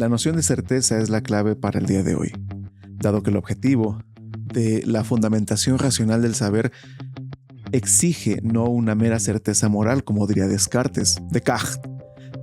La noción de certeza es la clave para el día de hoy, dado que el objetivo de la fundamentación racional del saber exige no una mera certeza moral, como diría Descartes, Descartes,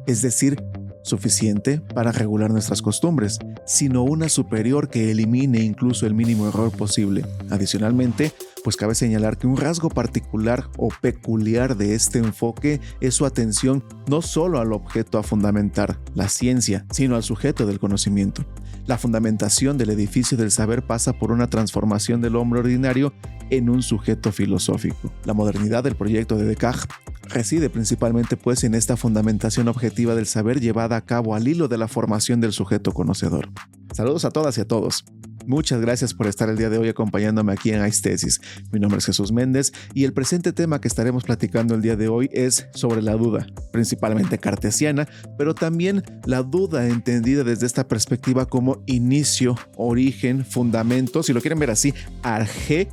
es decir, suficiente para regular nuestras costumbres, sino una superior que elimine incluso el mínimo error posible. Adicionalmente, pues cabe señalar que un rasgo particular o peculiar de este enfoque es su atención no solo al objeto a fundamentar, la ciencia, sino al sujeto del conocimiento. La fundamentación del edificio del saber pasa por una transformación del hombre ordinario en un sujeto filosófico. La modernidad del proyecto de Descartes reside principalmente pues en esta fundamentación objetiva del saber llevada a cabo al hilo de la formación del sujeto conocedor. Saludos a todas y a todos. Muchas gracias por estar el día de hoy acompañándome aquí en Aistesis. Mi nombre es Jesús Méndez y el presente tema que estaremos platicando el día de hoy es sobre la duda, principalmente cartesiana, pero también la duda entendida desde esta perspectiva como inicio, origen, fundamento, si lo quieren ver así, arjé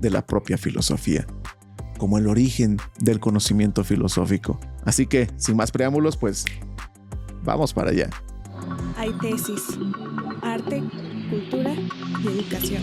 de la propia filosofía como el origen del conocimiento filosófico. Así que, sin más preámbulos, pues vamos para allá. Hay tesis, arte, cultura y educación.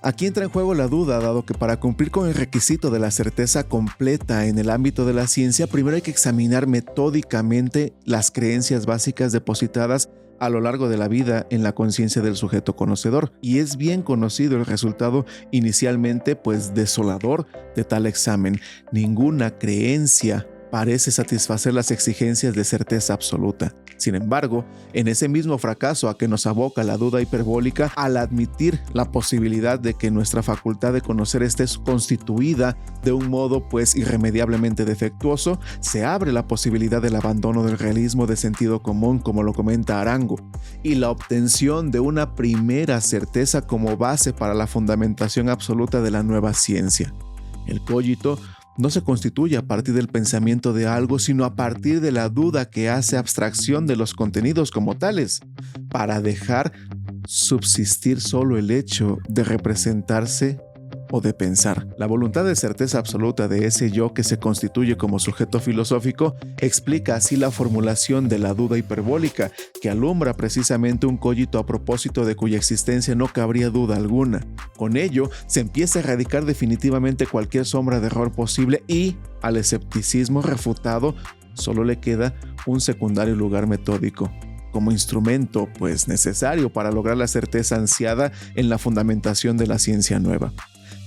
Aquí entra en juego la duda, dado que para cumplir con el requisito de la certeza completa en el ámbito de la ciencia, primero hay que examinar metódicamente las creencias básicas depositadas a lo largo de la vida en la conciencia del sujeto conocedor. Y es bien conocido el resultado inicialmente pues desolador de tal examen. Ninguna creencia parece satisfacer las exigencias de certeza absoluta. Sin embargo, en ese mismo fracaso a que nos aboca la duda hiperbólica, al admitir la posibilidad de que nuestra facultad de conocer esté constituida de un modo pues irremediablemente defectuoso, se abre la posibilidad del abandono del realismo de sentido común, como lo comenta Arango, y la obtención de una primera certeza como base para la fundamentación absoluta de la nueva ciencia. El cogito no se constituye a partir del pensamiento de algo, sino a partir de la duda que hace abstracción de los contenidos como tales, para dejar subsistir solo el hecho de representarse o de pensar. La voluntad de certeza absoluta de ese yo que se constituye como sujeto filosófico explica así la formulación de la duda hiperbólica, que alumbra precisamente un cogito a propósito de cuya existencia no cabría duda alguna. Con ello, se empieza a erradicar definitivamente cualquier sombra de error posible y, al escepticismo refutado, solo le queda un secundario lugar metódico como instrumento pues necesario para lograr la certeza ansiada en la fundamentación de la ciencia nueva.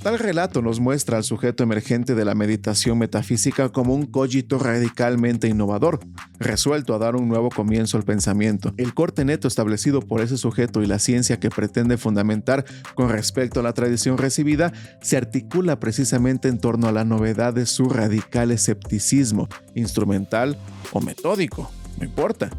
Tal relato nos muestra al sujeto emergente de la meditación metafísica como un cogito radicalmente innovador, resuelto a dar un nuevo comienzo al pensamiento. El corte neto establecido por ese sujeto y la ciencia que pretende fundamentar con respecto a la tradición recibida se articula precisamente en torno a la novedad de su radical escepticismo, instrumental o metódico, no importa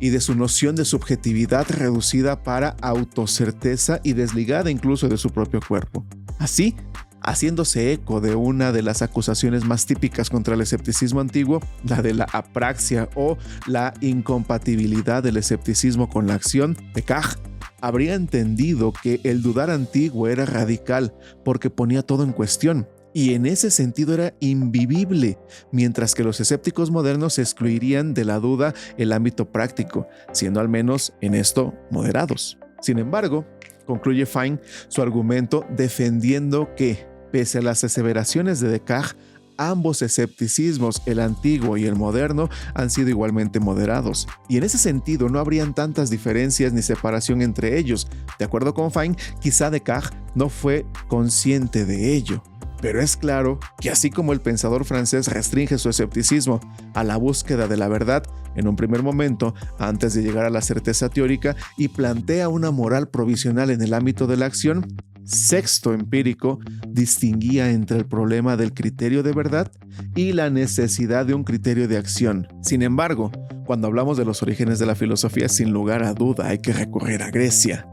y de su noción de subjetividad reducida para autocerteza y desligada incluso de su propio cuerpo. Así, haciéndose eco de una de las acusaciones más típicas contra el escepticismo antiguo, la de la apraxia o la incompatibilidad del escepticismo con la acción, Descartes habría entendido que el dudar antiguo era radical porque ponía todo en cuestión, y en ese sentido era invivible, mientras que los escépticos modernos excluirían de la duda el ámbito práctico, siendo al menos en esto moderados. Sin embargo, Concluye Fine su argumento defendiendo que, pese a las aseveraciones de Descartes, ambos escepticismos, el antiguo y el moderno, han sido igualmente moderados. Y en ese sentido no habrían tantas diferencias ni separación entre ellos. De acuerdo con Fine, quizá Descartes no fue consciente de ello. Pero es claro que así como el pensador francés restringe su escepticismo a la búsqueda de la verdad, en un primer momento, antes de llegar a la certeza teórica, y plantea una moral provisional en el ámbito de la acción, Sexto empírico distinguía entre el problema del criterio de verdad y la necesidad de un criterio de acción. Sin embargo, cuando hablamos de los orígenes de la filosofía, sin lugar a duda hay que recurrir a Grecia.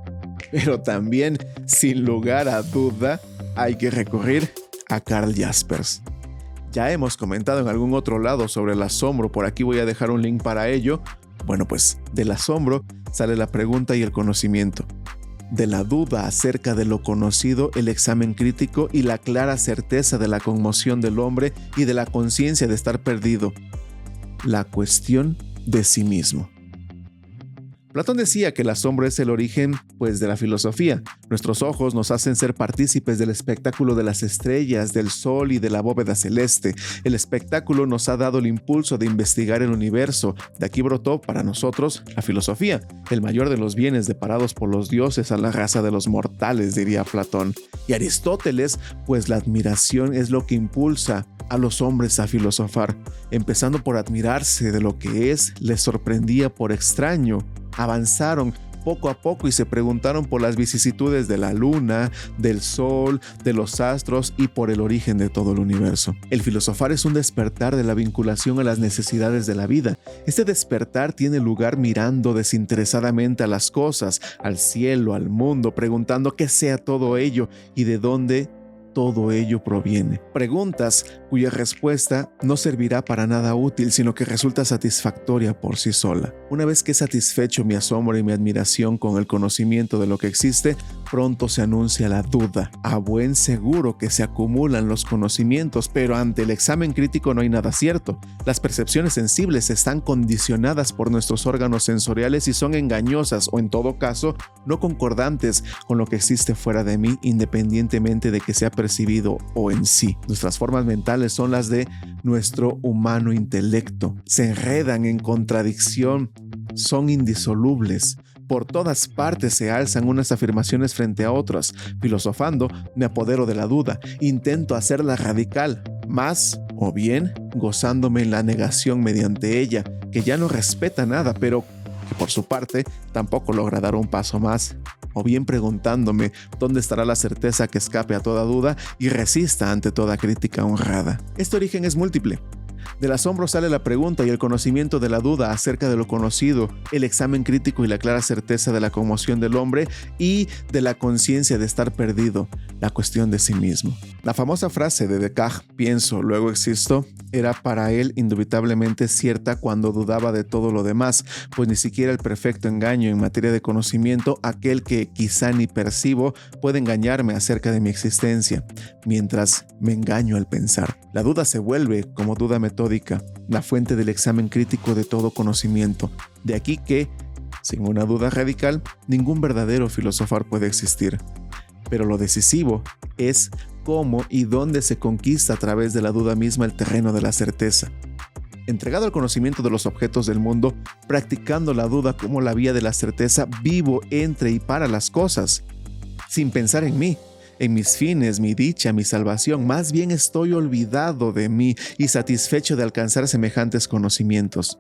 Pero también, sin lugar a duda, hay que recurrir a Karl Jaspers. Ya hemos comentado en algún otro lado sobre el asombro, por aquí voy a dejar un link para ello. Bueno, pues del asombro sale la pregunta y el conocimiento. De la duda acerca de lo conocido, el examen crítico y la clara certeza de la conmoción del hombre y de la conciencia de estar perdido. La cuestión de sí mismo. Platón decía que el asombro es el origen, pues, de la filosofía. Nuestros ojos nos hacen ser partícipes del espectáculo de las estrellas, del sol y de la bóveda celeste. El espectáculo nos ha dado el impulso de investigar el universo. De aquí brotó, para nosotros, la filosofía, el mayor de los bienes deparados por los dioses a la raza de los mortales, diría Platón. Y Aristóteles, pues la admiración es lo que impulsa a los hombres a filosofar, empezando por admirarse de lo que es, les sorprendía por extraño, avanzaron poco a poco y se preguntaron por las vicisitudes de la luna, del sol, de los astros y por el origen de todo el universo. El filosofar es un despertar de la vinculación a las necesidades de la vida. Este despertar tiene lugar mirando desinteresadamente a las cosas, al cielo, al mundo, preguntando qué sea todo ello y de dónde todo ello proviene. Preguntas cuya respuesta no servirá para nada útil, sino que resulta satisfactoria por sí sola. Una vez que he satisfecho mi asombro y mi admiración con el conocimiento de lo que existe, pronto se anuncia la duda. A buen seguro que se acumulan los conocimientos, pero ante el examen crítico no hay nada cierto. Las percepciones sensibles están condicionadas por nuestros órganos sensoriales y son engañosas o en todo caso no concordantes con lo que existe fuera de mí independientemente de que sea percibido o en sí. Nuestras formas mentales son las de nuestro humano intelecto. Se enredan en contradicción, son indisolubles. Por todas partes se alzan unas afirmaciones frente a otras. Filosofando, me apodero de la duda, intento hacerla radical, más o bien gozándome en la negación mediante ella, que ya no respeta nada, pero por su parte tampoco logra dar un paso más o bien preguntándome dónde estará la certeza que escape a toda duda y resista ante toda crítica honrada. Este origen es múltiple. Del asombro sale la pregunta y el conocimiento de la duda acerca de lo conocido, el examen crítico y la clara certeza de la conmoción del hombre y de la conciencia de estar perdido, la cuestión de sí mismo. La famosa frase de Descartes, pienso, luego existo, era para él indubitablemente cierta cuando dudaba de todo lo demás, pues ni siquiera el perfecto engaño en materia de conocimiento, aquel que quizá ni percibo, puede engañarme acerca de mi existencia, mientras me engaño al pensar. La duda se vuelve, como duda metódica, la fuente del examen crítico de todo conocimiento. De aquí que, sin una duda radical, ningún verdadero filosofar puede existir. Pero lo decisivo es cómo y dónde se conquista a través de la duda misma el terreno de la certeza. Entregado al conocimiento de los objetos del mundo, practicando la duda como la vía de la certeza, vivo entre y para las cosas, sin pensar en mí, en mis fines, mi dicha, mi salvación, más bien estoy olvidado de mí y satisfecho de alcanzar semejantes conocimientos.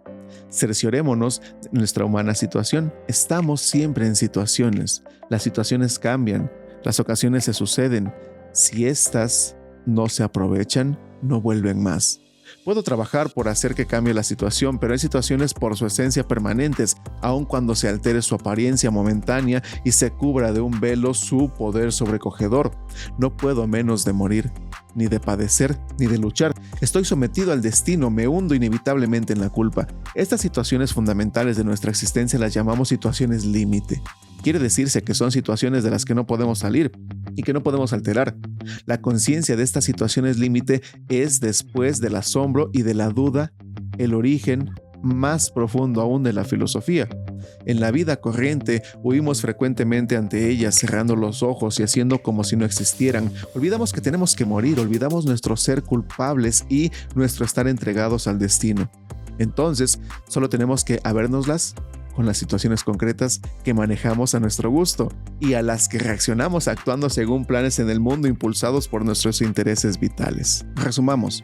Cerciorémonos de nuestra humana situación. Estamos siempre en situaciones. Las situaciones cambian, las ocasiones se suceden, si éstas no se aprovechan, no vuelven más. Puedo trabajar por hacer que cambie la situación, pero hay situaciones por su esencia permanentes, aun cuando se altere su apariencia momentánea y se cubra de un velo su poder sobrecogedor. No puedo menos de morir, ni de padecer, ni de luchar. Estoy sometido al destino, me hundo inevitablemente en la culpa. Estas situaciones fundamentales de nuestra existencia las llamamos situaciones límite. Quiere decirse que son situaciones de las que no podemos salir y que no podemos alterar. La conciencia de estas situaciones límite es después del asombro y de la duda el origen más profundo aún de la filosofía. En la vida corriente huimos frecuentemente ante ellas cerrando los ojos y haciendo como si no existieran. Olvidamos que tenemos que morir, olvidamos nuestro ser culpables y nuestro estar entregados al destino. Entonces, solo tenemos que habérnoslas con las situaciones concretas que manejamos a nuestro gusto y a las que reaccionamos actuando según planes en el mundo impulsados por nuestros intereses vitales. Resumamos.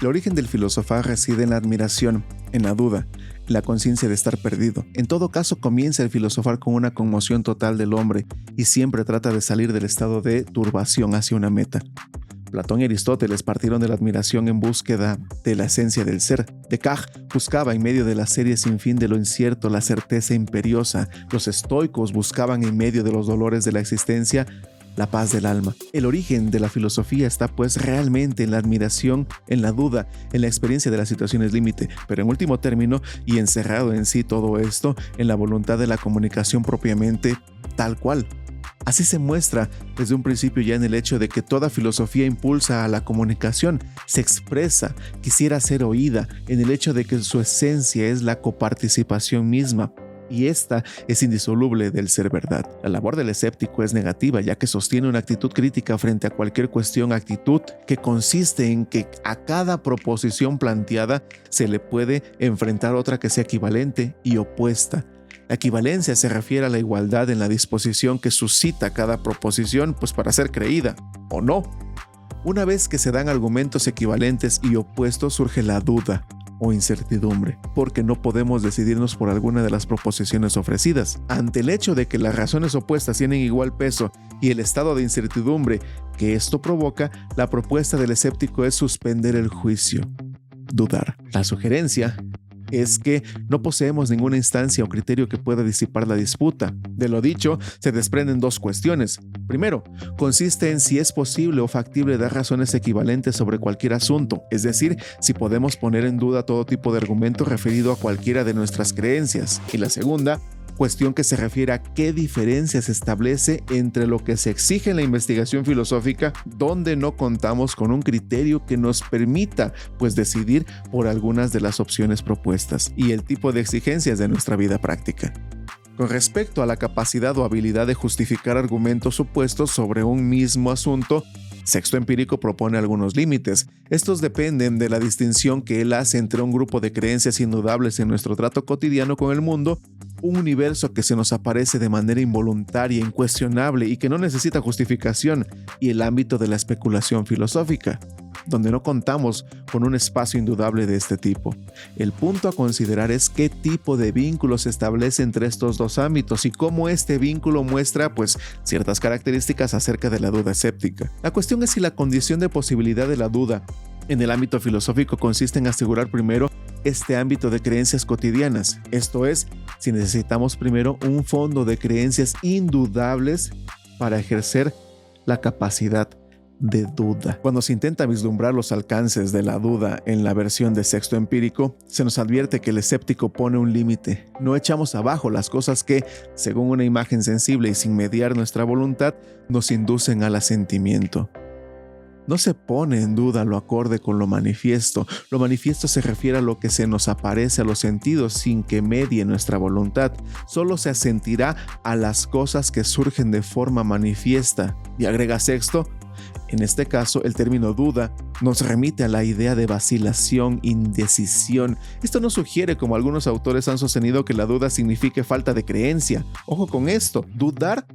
El origen del filosofar reside en la admiración, en la duda, la conciencia de estar perdido. En todo caso, comienza el filosofar con una conmoción total del hombre y siempre trata de salir del estado de turbación hacia una meta. Platón y Aristóteles partieron de la admiración en búsqueda de la esencia del ser. Descartes buscaba en medio de la serie sin fin de lo incierto la certeza imperiosa. Los estoicos buscaban en medio de los dolores de la existencia la paz del alma. El origen de la filosofía está pues realmente en la admiración, en la duda, en la experiencia de las situaciones límite, pero en último término, y encerrado en sí todo esto, en la voluntad de la comunicación propiamente tal cual. Así se muestra desde un principio ya en el hecho de que toda filosofía impulsa a la comunicación, se expresa, quisiera ser oída, en el hecho de que su esencia es la coparticipación misma. y esta es indisoluble del ser verdad. La labor del escéptico es negativa ya que sostiene una actitud crítica frente a cualquier cuestión, actitud que consiste en que a cada proposición planteada se le puede enfrentar otra que sea equivalente y opuesta. La equivalencia se refiere a la igualdad en la disposición que suscita cada proposición, pues para ser creída o no. Una vez que se dan argumentos equivalentes y opuestos surge la duda, o incertidumbre, porque no podemos decidirnos por alguna de las proposiciones ofrecidas. Ante el hecho de que las razones opuestas tienen igual peso y el estado de incertidumbre que esto provoca, la propuesta del escéptico es suspender el juicio, dudar. La sugerencia es que no poseemos ninguna instancia o criterio que pueda disipar la disputa. De lo dicho, se desprenden dos cuestiones. Primero, consiste en si es posible o factible dar razones equivalentes sobre cualquier asunto, es decir, si podemos poner en duda todo tipo de argumento referido a cualquiera de nuestras creencias. Y la segunda, cuestión que se refiere a qué diferencia se establece entre lo que se exige en la investigación filosófica, donde no contamos con un criterio que nos permita pues decidir por algunas de las opciones propuestas y el tipo de exigencias de nuestra vida práctica. Con respecto a la capacidad o habilidad de justificar argumentos opuestos sobre un mismo asunto, Sexto Empírico propone algunos límites. Estos dependen de la distinción que él hace entre un grupo de creencias indudables en nuestro trato cotidiano con el mundo, un universo que se nos aparece de manera involuntaria, incuestionable y que no necesita justificación, y el ámbito de la especulación filosófica donde no contamos con un espacio indudable de este tipo. El punto a considerar es qué tipo de vínculo se establece entre estos dos ámbitos y cómo este vínculo muestra pues ciertas características acerca de la duda escéptica. La cuestión es si la condición de posibilidad de la duda en el ámbito filosófico consiste en asegurar primero este ámbito de creencias cotidianas, esto es, si necesitamos primero un fondo de creencias indudables para ejercer la capacidad de duda. Cuando se intenta vislumbrar los alcances de la duda en la versión de sexto empírico, se nos advierte que el escéptico pone un límite. No echamos abajo las cosas que, según una imagen sensible y sin mediar nuestra voluntad, nos inducen al asentimiento. No se pone en duda lo acorde con lo manifiesto. Lo manifiesto se refiere a lo que se nos aparece a los sentidos sin que medie nuestra voluntad. Solo se asentirá a las cosas que surgen de forma manifiesta. Y agrega sexto, en este caso, el término duda nos remite a la idea de vacilación, indecisión. Esto no sugiere, como algunos autores han sostenido, que la duda signifique falta de creencia. Ojo con esto, dudar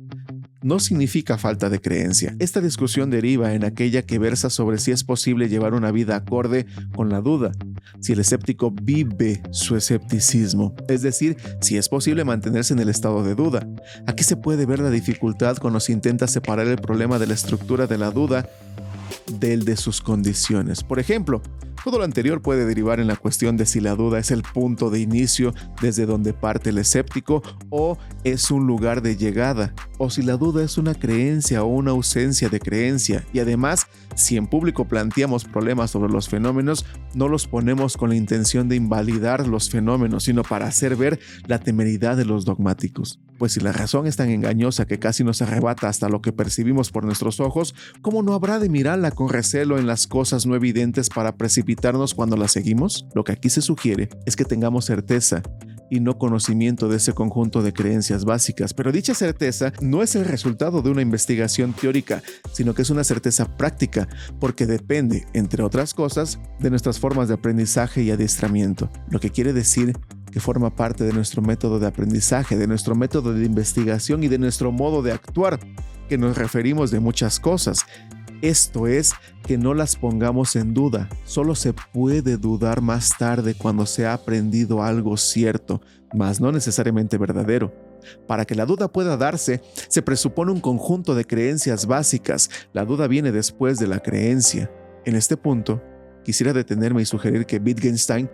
no significa falta de creencia. Esta discusión deriva en aquella que versa sobre si es posible llevar una vida acorde con la duda, si el escéptico vive su escepticismo, es decir, si es posible mantenerse en el estado de duda. Aquí se puede ver la dificultad cuando se intenta separar el problema de la estructura de la duda del de sus condiciones. Por ejemplo, todo lo anterior puede derivar en la cuestión de si la duda es el punto de inicio desde donde parte el escéptico o es un lugar de llegada, o si la duda es una creencia o una ausencia de creencia. Y además, si en público planteamos problemas sobre los fenómenos, no los ponemos con la intención de invalidar los fenómenos, sino para hacer ver la temeridad de los dogmáticos. Pues si la razón es tan engañosa que casi nos arrebata hasta lo que percibimos por nuestros ojos, ¿cómo no habrá de mirarla con recelo en las cosas no evidentes para precipitarnos cuando la seguimos? Lo que aquí se sugiere es que tengamos certeza y no conocimiento de ese conjunto de creencias básicas. Pero dicha certeza no es el resultado de una investigación teórica, sino que es una certeza práctica, porque depende, entre otras cosas, de nuestras formas de aprendizaje y adiestramiento. Lo que quiere decir que forma parte de nuestro método de aprendizaje, de nuestro método de investigación y de nuestro modo de actuar, que nos referimos de muchas cosas. Esto es que no las pongamos en duda. Solo se puede dudar más tarde cuando se ha aprendido algo cierto, mas no necesariamente verdadero. Para que la duda pueda darse, se presupone un conjunto de creencias básicas. La duda viene después de la creencia. En este punto, quisiera detenerme y sugerir que Wittgenstein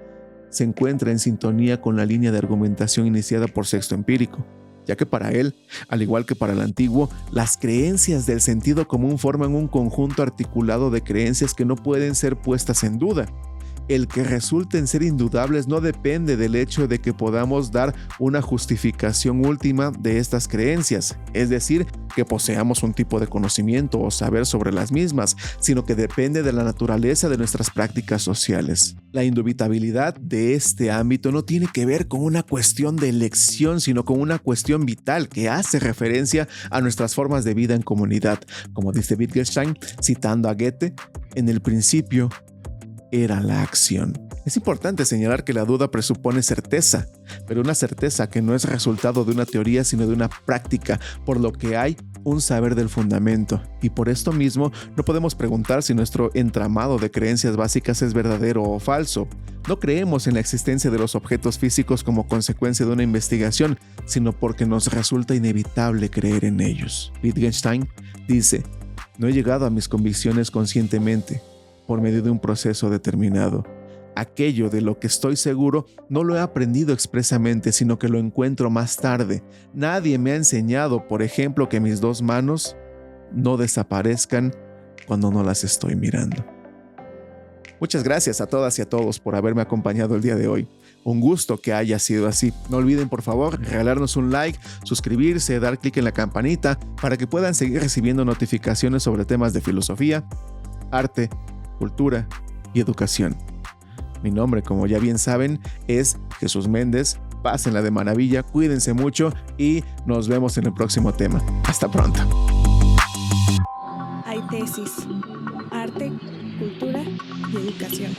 se encuentra en sintonía con la línea de argumentación iniciada por Sexto Empírico, ya que para él, al igual que para el antiguo, las creencias del sentido común forman un conjunto articulado de creencias que no pueden ser puestas en duda. El que resulten ser indudables no depende del hecho de que podamos dar una justificación última de estas creencias, es decir, que poseamos un tipo de conocimiento o saber sobre las mismas, sino que depende de la naturaleza de nuestras prácticas sociales. La indubitabilidad de este ámbito no tiene que ver con una cuestión de elección, sino con una cuestión vital que hace referencia a nuestras formas de vida en comunidad. Como dice Wittgenstein, citando a Goethe, en el principio era la acción. Es importante señalar que la duda presupone certeza, pero una certeza que no es resultado de una teoría sino de una práctica, por lo que hay un saber del fundamento. Y por esto mismo no podemos preguntar si nuestro entramado de creencias básicas es verdadero o falso. No creemos en la existencia de los objetos físicos como consecuencia de una investigación, sino porque nos resulta inevitable creer en ellos. Wittgenstein dice, no he llegado a mis convicciones conscientemente, por medio de un proceso determinado. Aquello de lo que estoy seguro no lo he aprendido expresamente, sino que lo encuentro más tarde. Nadie me ha enseñado, por ejemplo, que mis dos manos no desaparezcan cuando no las estoy mirando. Muchas gracias a todas y a todos por haberme acompañado el día de hoy. Un gusto que haya sido así. No olviden por favor regalarnos un like, suscribirse, dar clic en la campanita para que puedan seguir recibiendo notificaciones sobre temas de filosofía, arte, cultura y educación. Mi nombre, como ya bien saben, es Jesús Méndez. Pásenla de maravilla, cuídense mucho y nos vemos en el próximo tema. Hasta pronto. Hay tesis, arte, cultura y educación.